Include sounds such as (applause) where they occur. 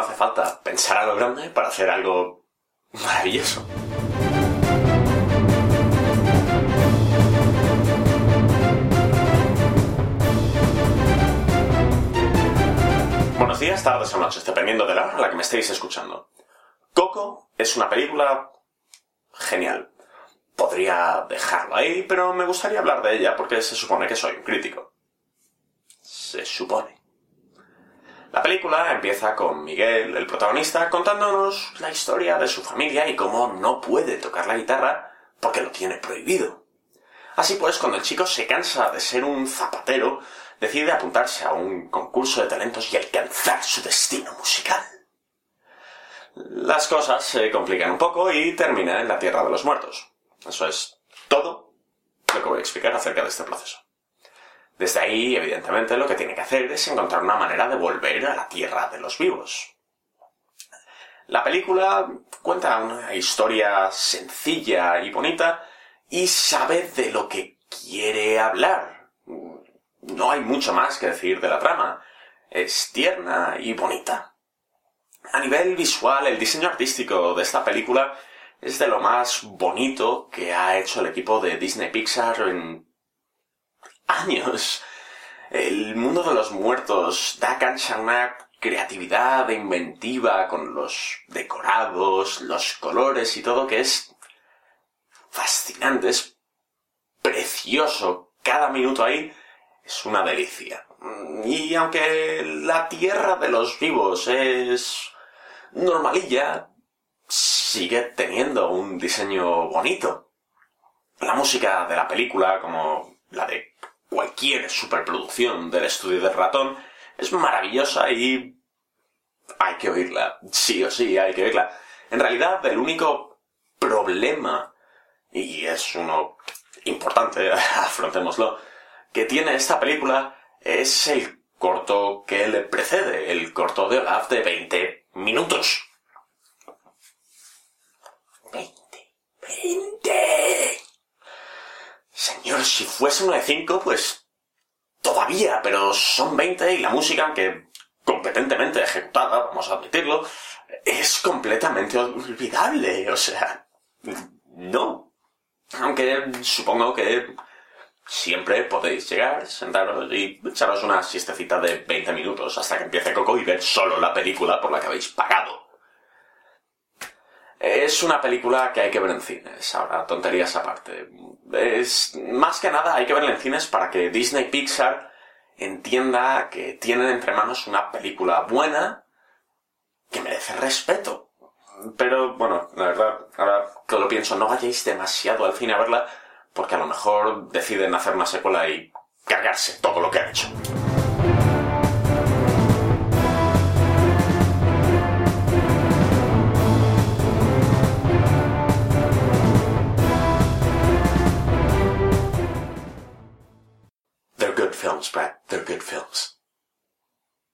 hace falta pensar a lo grande para hacer algo maravilloso. Buenos días, tardes o noches, dependiendo de la hora a la que me estéis escuchando. Coco es una película genial. Podría dejarlo ahí, pero me gustaría hablar de ella porque se supone que soy un crítico. Se supone. La película empieza con Miguel, el protagonista, contándonos la historia de su familia y cómo no puede tocar la guitarra porque lo tiene prohibido. Así pues, cuando el chico se cansa de ser un zapatero, decide apuntarse a un concurso de talentos y alcanzar su destino musical. Las cosas se complican un poco y termina en la Tierra de los Muertos. Eso es todo lo que voy a explicar acerca de este proceso. Desde ahí, evidentemente, lo que tiene que hacer es encontrar una manera de volver a la Tierra de los vivos. La película cuenta una historia sencilla y bonita y sabe de lo que quiere hablar. No hay mucho más que decir de la trama. Es tierna y bonita. A nivel visual, el diseño artístico de esta película es de lo más bonito que ha hecho el equipo de Disney Pixar en años. El mundo de los muertos da cancha una creatividad inventiva con los decorados, los colores y todo que es fascinante, es precioso. Cada minuto ahí es una delicia. Y aunque la tierra de los vivos es normalilla, sigue teniendo un diseño bonito. La música de la película, como la de cualquier superproducción del estudio del ratón, es maravillosa y hay que oírla. Sí o sí, hay que oírla. En realidad, el único problema, y es uno importante, (laughs) afrontémoslo, que tiene esta película es el corto que le precede, el corto de Olaf de 20 minutos. 20. 20. Señor, si fuese uno de 5, pues todavía, pero son 20 y la música, aunque competentemente ejecutada, vamos a admitirlo, es completamente olvidable. O sea, no. Aunque supongo que siempre podéis llegar, sentaros y echaros una siestecita de 20 minutos hasta que empiece Coco y ver solo la película por la que habéis pagado. Es una película que hay que ver en cines, ahora tonterías aparte. Es, más que nada hay que verla en cines para que Disney Pixar entienda que tienen entre manos una película buena que merece respeto. Pero bueno, la verdad, ahora que lo pienso, no vayáis demasiado al cine a verla porque a lo mejor deciden hacer una secuela y cargarse todo lo que han hecho. Films, Brad. They're good films.